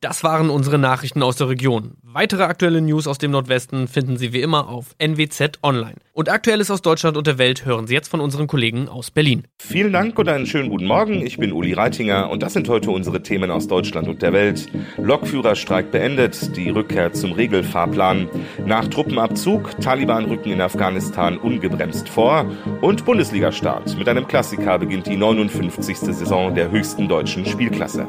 Das waren unsere Nachrichten aus der Region. Weitere aktuelle News aus dem Nordwesten finden Sie wie immer auf NWZ Online. Und Aktuelles aus Deutschland und der Welt hören Sie jetzt von unseren Kollegen aus Berlin. Vielen Dank und einen schönen guten Morgen. Ich bin Uli Reitinger und das sind heute unsere Themen aus Deutschland und der Welt. Lokführerstreik beendet, die Rückkehr zum Regelfahrplan. Nach Truppenabzug, Taliban rücken in Afghanistan ungebremst vor und Bundesliga-Start. Mit einem Klassiker beginnt die 59. Saison der höchsten deutschen Spielklasse.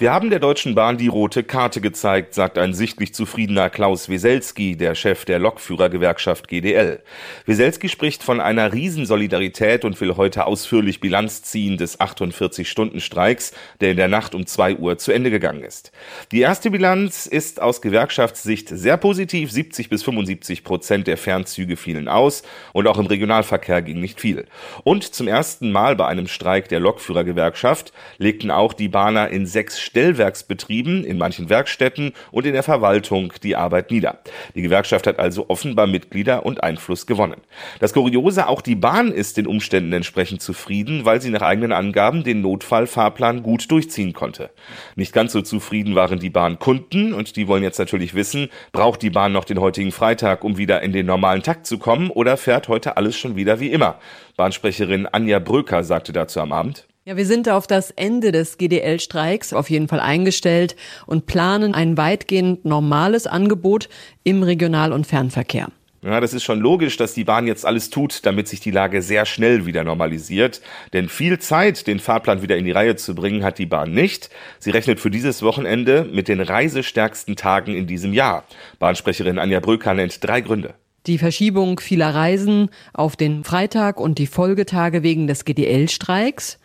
Wir haben der Deutschen Bahn die rote Karte gezeigt, sagt ein sichtlich zufriedener Klaus Weselski, der Chef der Lokführergewerkschaft GDL. Weselski spricht von einer Riesensolidarität und will heute ausführlich Bilanz ziehen des 48-Stunden-Streiks, der in der Nacht um 2 Uhr zu Ende gegangen ist. Die erste Bilanz ist aus Gewerkschaftssicht sehr positiv. 70 bis 75 Prozent der Fernzüge fielen aus und auch im Regionalverkehr ging nicht viel. Und zum ersten Mal bei einem Streik der Lokführergewerkschaft legten auch die Bahner in sechs Stellwerksbetrieben, in manchen Werkstätten und in der Verwaltung die Arbeit nieder. Die Gewerkschaft hat also offenbar Mitglieder und Einfluss gewonnen. Das Kuriose, auch die Bahn ist den Umständen entsprechend zufrieden, weil sie nach eigenen Angaben den Notfallfahrplan gut durchziehen konnte. Nicht ganz so zufrieden waren die Bahnkunden und die wollen jetzt natürlich wissen, braucht die Bahn noch den heutigen Freitag, um wieder in den normalen Takt zu kommen oder fährt heute alles schon wieder wie immer? Bahnsprecherin Anja Bröker sagte dazu am Abend. Ja, wir sind auf das Ende des GDL-Streiks auf jeden Fall eingestellt und planen ein weitgehend normales Angebot im Regional- und Fernverkehr. Ja, das ist schon logisch, dass die Bahn jetzt alles tut, damit sich die Lage sehr schnell wieder normalisiert. Denn viel Zeit, den Fahrplan wieder in die Reihe zu bringen, hat die Bahn nicht. Sie rechnet für dieses Wochenende mit den reisestärksten Tagen in diesem Jahr. Bahnsprecherin Anja Bröker nennt drei Gründe. Die Verschiebung vieler Reisen auf den Freitag und die Folgetage wegen des GDL-Streiks,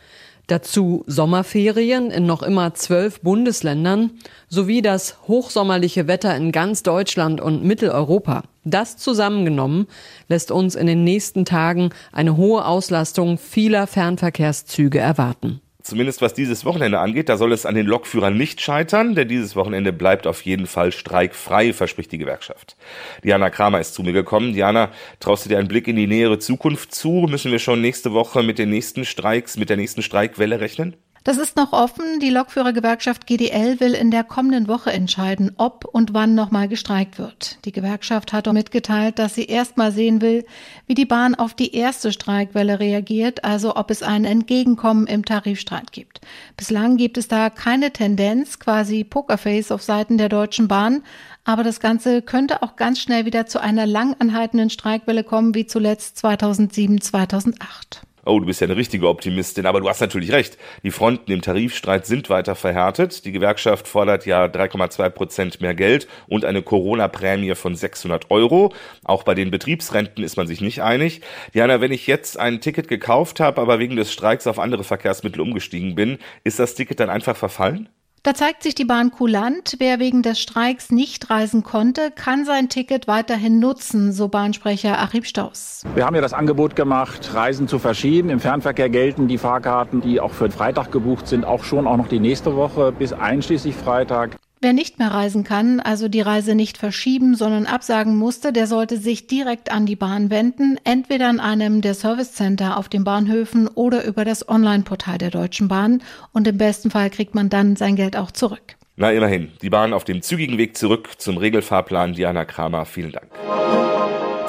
Dazu Sommerferien in noch immer zwölf Bundesländern sowie das hochsommerliche Wetter in ganz Deutschland und Mitteleuropa. Das zusammengenommen lässt uns in den nächsten Tagen eine hohe Auslastung vieler Fernverkehrszüge erwarten. Zumindest was dieses Wochenende angeht, da soll es an den Lokführern nicht scheitern, denn dieses Wochenende bleibt auf jeden Fall streikfrei, verspricht die Gewerkschaft. Diana Kramer ist zu mir gekommen. Diana, traust du dir einen Blick in die nähere Zukunft zu? Müssen wir schon nächste Woche mit den nächsten Streiks, mit der nächsten Streikwelle rechnen? Das ist noch offen. Die Lokführergewerkschaft GDL will in der kommenden Woche entscheiden, ob und wann nochmal gestreikt wird. Die Gewerkschaft hat mitgeteilt, dass sie erstmal sehen will, wie die Bahn auf die erste Streikwelle reagiert, also ob es ein Entgegenkommen im Tarifstreit gibt. Bislang gibt es da keine Tendenz, quasi Pokerface auf Seiten der Deutschen Bahn, aber das Ganze könnte auch ganz schnell wieder zu einer langanhaltenden Streikwelle kommen, wie zuletzt 2007, 2008. Oh, du bist ja eine richtige Optimistin, aber du hast natürlich recht. Die Fronten im Tarifstreit sind weiter verhärtet. Die Gewerkschaft fordert ja 3,2 Prozent mehr Geld und eine Corona-Prämie von 600 Euro. Auch bei den Betriebsrenten ist man sich nicht einig. Diana, wenn ich jetzt ein Ticket gekauft habe, aber wegen des Streiks auf andere Verkehrsmittel umgestiegen bin, ist das Ticket dann einfach verfallen? Da zeigt sich die Bahn kulant. Wer wegen des Streiks nicht reisen konnte, kann sein Ticket weiterhin nutzen, so Bahnsprecher Achim Staus. Wir haben ja das Angebot gemacht, Reisen zu verschieben. Im Fernverkehr gelten die Fahrkarten, die auch für Freitag gebucht sind, auch schon auch noch die nächste Woche bis einschließlich Freitag. Wer nicht mehr reisen kann, also die Reise nicht verschieben, sondern absagen musste, der sollte sich direkt an die Bahn wenden, entweder an einem der Servicecenter auf den Bahnhöfen oder über das Online-Portal der Deutschen Bahn. Und im besten Fall kriegt man dann sein Geld auch zurück. Na immerhin, die Bahn auf dem zügigen Weg zurück zum Regelfahrplan. Diana Kramer, vielen Dank.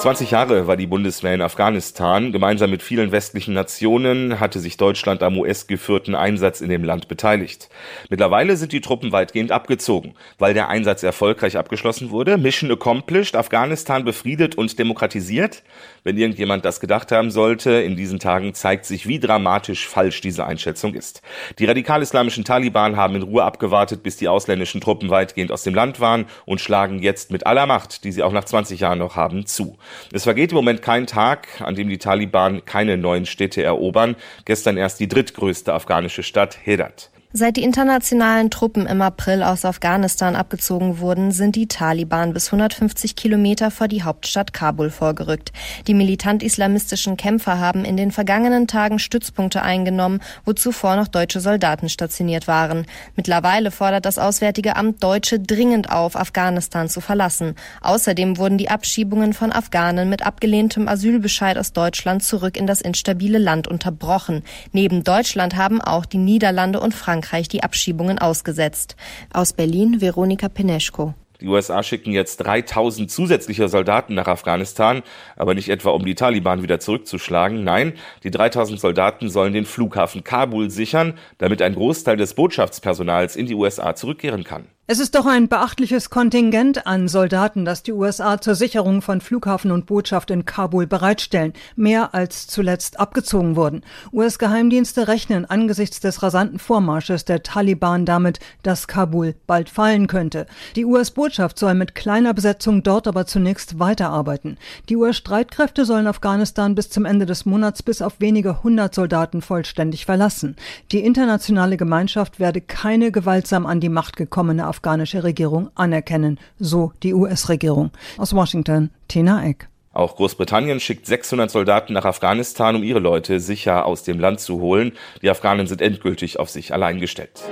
20 Jahre war die Bundeswehr in Afghanistan. Gemeinsam mit vielen westlichen Nationen hatte sich Deutschland am US-geführten Einsatz in dem Land beteiligt. Mittlerweile sind die Truppen weitgehend abgezogen, weil der Einsatz erfolgreich abgeschlossen wurde. Mission accomplished, Afghanistan befriedet und demokratisiert. Wenn irgendjemand das gedacht haben sollte, in diesen Tagen zeigt sich, wie dramatisch falsch diese Einschätzung ist. Die radikal-islamischen Taliban haben in Ruhe abgewartet, bis die ausländischen Truppen weitgehend aus dem Land waren und schlagen jetzt mit aller Macht, die sie auch nach 20 Jahren noch haben, zu. Es vergeht im Moment kein Tag, an dem die Taliban keine neuen Städte erobern. Gestern erst die drittgrößte afghanische Stadt Herat. Seit die internationalen Truppen im April aus Afghanistan abgezogen wurden, sind die Taliban bis 150 Kilometer vor die Hauptstadt Kabul vorgerückt. Die militant-islamistischen Kämpfer haben in den vergangenen Tagen Stützpunkte eingenommen, wo zuvor noch deutsche Soldaten stationiert waren. Mittlerweile fordert das Auswärtige Amt Deutsche dringend auf, Afghanistan zu verlassen. Außerdem wurden die Abschiebungen von Afghanen mit abgelehntem Asylbescheid aus Deutschland zurück in das instabile Land unterbrochen. Neben Deutschland haben auch die Niederlande und Frankreich Frankreich die Abschiebungen ausgesetzt. Aus Berlin Veronika Peneschko. Die USA schicken jetzt 3000 zusätzliche Soldaten nach Afghanistan, aber nicht etwa um die Taliban wieder zurückzuschlagen. Nein, die 3000 Soldaten sollen den Flughafen Kabul sichern, damit ein Großteil des Botschaftspersonals in die USA zurückkehren kann. Es ist doch ein beachtliches Kontingent an Soldaten, das die USA zur Sicherung von Flughafen und Botschaft in Kabul bereitstellen, mehr als zuletzt abgezogen wurden. US-Geheimdienste rechnen angesichts des rasanten Vormarsches der Taliban damit, dass Kabul bald fallen könnte. Die US-Botschaft soll mit kleiner Besetzung dort aber zunächst weiterarbeiten. Die US-Streitkräfte sollen Afghanistan bis zum Ende des Monats bis auf wenige hundert Soldaten vollständig verlassen. Die internationale Gemeinschaft werde keine gewaltsam an die Macht gekommene afghanische Regierung anerkennen, so die US-Regierung. Aus Washington, Tina Eck. Auch Großbritannien schickt 600 Soldaten nach Afghanistan, um ihre Leute sicher aus dem Land zu holen. Die Afghanen sind endgültig auf sich allein gestellt.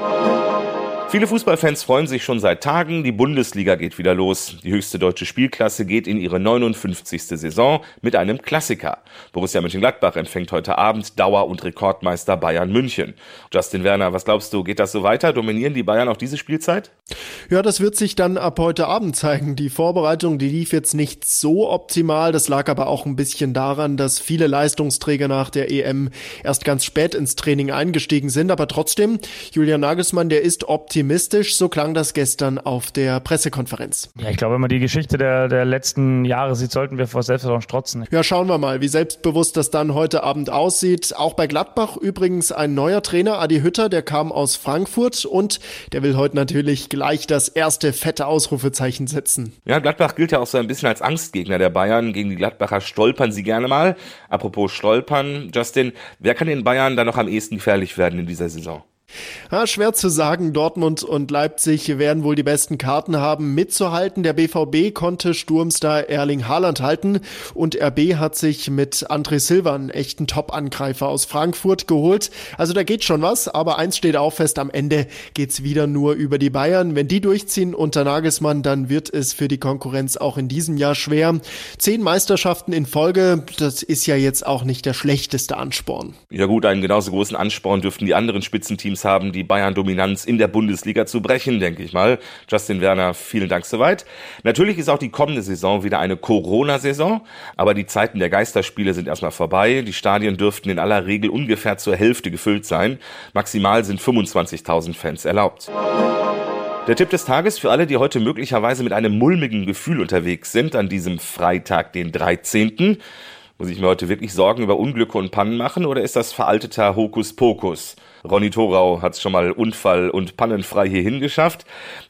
Viele Fußballfans freuen sich schon seit Tagen. Die Bundesliga geht wieder los. Die höchste deutsche Spielklasse geht in ihre 59. Saison mit einem Klassiker. Borussia Mönchengladbach empfängt heute Abend Dauer- und Rekordmeister Bayern München. Justin Werner, was glaubst du, geht das so weiter? Dominieren die Bayern auch diese Spielzeit? Ja, das wird sich dann ab heute Abend zeigen. Die Vorbereitung, die lief jetzt nicht so optimal. Das lag aber auch ein bisschen daran, dass viele Leistungsträger nach der EM erst ganz spät ins Training eingestiegen sind. Aber trotzdem, Julian Nagelsmann, der ist optimistisch optimistisch. So klang das gestern auf der Pressekonferenz. Ja, ich glaube, wenn man die Geschichte der, der letzten Jahre sieht, sollten wir vor Selbstvertrauen strotzen. Ja, schauen wir mal, wie selbstbewusst das dann heute Abend aussieht. Auch bei Gladbach übrigens ein neuer Trainer, Adi Hütter, der kam aus Frankfurt und der will heute natürlich gleich das erste fette Ausrufezeichen setzen. Ja, Gladbach gilt ja auch so ein bisschen als Angstgegner der Bayern. Gegen die Gladbacher stolpern sie gerne mal. Apropos stolpern, Justin, wer kann den Bayern da noch am ehesten gefährlich werden in dieser Saison? Ja, schwer zu sagen. Dortmund und Leipzig werden wohl die besten Karten haben, mitzuhalten. Der BVB konnte Sturmstar Erling Haaland halten und RB hat sich mit André Silva einen echten Top-Angreifer aus Frankfurt geholt. Also da geht schon was, aber eins steht auch fest, am Ende geht's wieder nur über die Bayern. Wenn die durchziehen unter Nagelsmann, dann wird es für die Konkurrenz auch in diesem Jahr schwer. Zehn Meisterschaften in Folge, das ist ja jetzt auch nicht der schlechteste Ansporn. Ja gut, einen genauso großen Ansporn dürften die anderen Spitzenteams Teams haben, die Bayern-Dominanz in der Bundesliga zu brechen, denke ich mal. Justin Werner, vielen Dank soweit. Natürlich ist auch die kommende Saison wieder eine Corona-Saison, aber die Zeiten der Geisterspiele sind erstmal vorbei. Die Stadien dürften in aller Regel ungefähr zur Hälfte gefüllt sein. Maximal sind 25.000 Fans erlaubt. Der Tipp des Tages für alle, die heute möglicherweise mit einem mulmigen Gefühl unterwegs sind, an diesem Freitag, den 13. Muss ich mir heute wirklich Sorgen über Unglücke und Pannen machen oder ist das veralteter Hokuspokus? Ronny Thorau hat es schon mal unfall- und pannenfrei hierhin geschafft.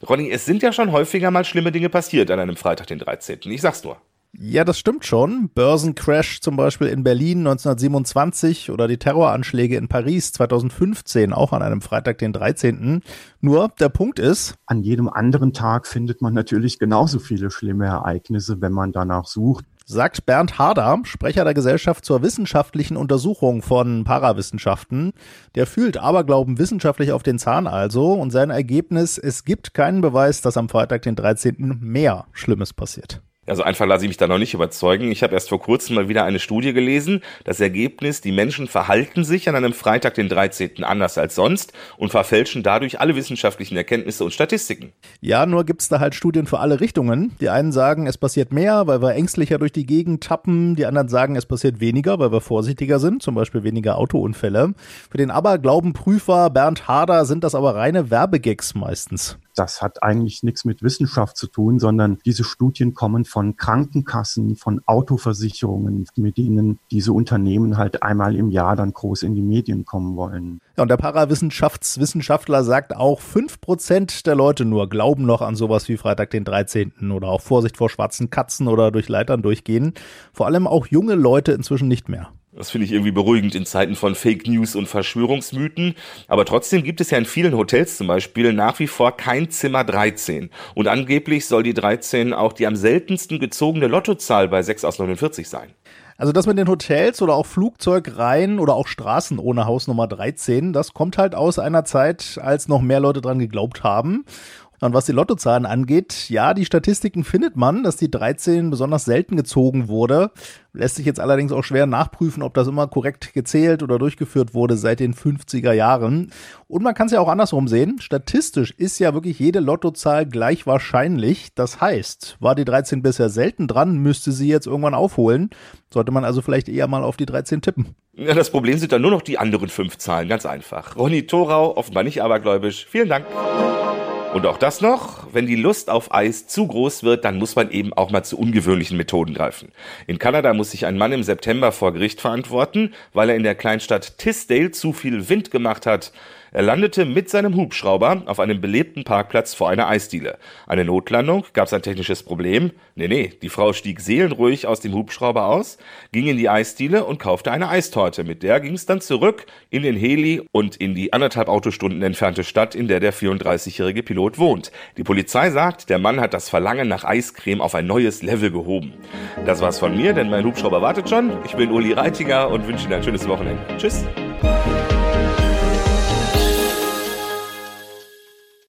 Ronny, es sind ja schon häufiger mal schlimme Dinge passiert an einem Freitag, den 13. Ich sag's nur. Ja, das stimmt schon. Börsencrash zum Beispiel in Berlin 1927 oder die Terroranschläge in Paris 2015 auch an einem Freitag, den 13. Nur der Punkt ist, an jedem anderen Tag findet man natürlich genauso viele schlimme Ereignisse, wenn man danach sucht sagt Bernd Harder, Sprecher der Gesellschaft zur wissenschaftlichen Untersuchung von Parawissenschaften. Der fühlt Aberglauben wissenschaftlich auf den Zahn also und sein Ergebnis, es gibt keinen Beweis, dass am Freitag, den 13. mehr Schlimmes passiert. Also einfach lasse ich mich da noch nicht überzeugen. Ich habe erst vor kurzem mal wieder eine Studie gelesen. Das Ergebnis, die Menschen verhalten sich an einem Freitag, den 13. anders als sonst und verfälschen dadurch alle wissenschaftlichen Erkenntnisse und Statistiken. Ja, nur gibt's da halt Studien für alle Richtungen. Die einen sagen, es passiert mehr, weil wir ängstlicher durch die Gegend tappen. Die anderen sagen, es passiert weniger, weil wir vorsichtiger sind, zum Beispiel weniger Autounfälle. Für den Aberglaubenprüfer Bernd Harder sind das aber reine Werbegags meistens das hat eigentlich nichts mit Wissenschaft zu tun, sondern diese Studien kommen von Krankenkassen, von Autoversicherungen, mit denen diese Unternehmen halt einmal im Jahr dann groß in die Medien kommen wollen. Ja, und der Parawissenschaftswissenschaftler sagt auch, fünf Prozent der Leute nur glauben noch an sowas wie Freitag den 13. oder auch Vorsicht vor schwarzen Katzen oder durch Leitern durchgehen. Vor allem auch junge Leute inzwischen nicht mehr. Das finde ich irgendwie beruhigend in Zeiten von Fake News und Verschwörungsmythen. Aber trotzdem gibt es ja in vielen Hotels zum Beispiel nach wie vor kein Zimmer 13. Und angeblich soll die 13 auch die am seltensten gezogene Lottozahl bei 6 aus 49 sein. Also das mit den Hotels oder auch Flugzeugreihen oder auch Straßen ohne Hausnummer 13, das kommt halt aus einer Zeit, als noch mehr Leute dran geglaubt haben. Und was die Lottozahlen angeht, ja, die Statistiken findet man, dass die 13 besonders selten gezogen wurde. Lässt sich jetzt allerdings auch schwer nachprüfen, ob das immer korrekt gezählt oder durchgeführt wurde seit den 50er Jahren. Und man kann es ja auch andersrum sehen. Statistisch ist ja wirklich jede Lottozahl gleich wahrscheinlich. Das heißt, war die 13 bisher selten dran, müsste sie jetzt irgendwann aufholen. Sollte man also vielleicht eher mal auf die 13 tippen. Ja, das Problem sind dann nur noch die anderen fünf Zahlen, ganz einfach. Ronny Thorau, offenbar nicht abergläubisch. Vielen Dank. Und auch das noch, wenn die Lust auf Eis zu groß wird, dann muss man eben auch mal zu ungewöhnlichen Methoden greifen. In Kanada muss sich ein Mann im September vor Gericht verantworten, weil er in der Kleinstadt Tisdale zu viel Wind gemacht hat. Er landete mit seinem Hubschrauber auf einem belebten Parkplatz vor einer Eisdiele. Eine Notlandung? Gab es ein technisches Problem? Nee, nee, die Frau stieg seelenruhig aus dem Hubschrauber aus, ging in die Eisdiele und kaufte eine Eistorte. Mit der ging es dann zurück in den Heli und in die anderthalb Autostunden entfernte Stadt, in der der 34-jährige Pilot wohnt. Die Polizei sagt, der Mann hat das Verlangen nach Eiscreme auf ein neues Level gehoben. Das war's von mir, denn mein Hubschrauber wartet schon. Ich bin Uli Reitinger und wünsche Ihnen ein schönes Wochenende. Tschüss.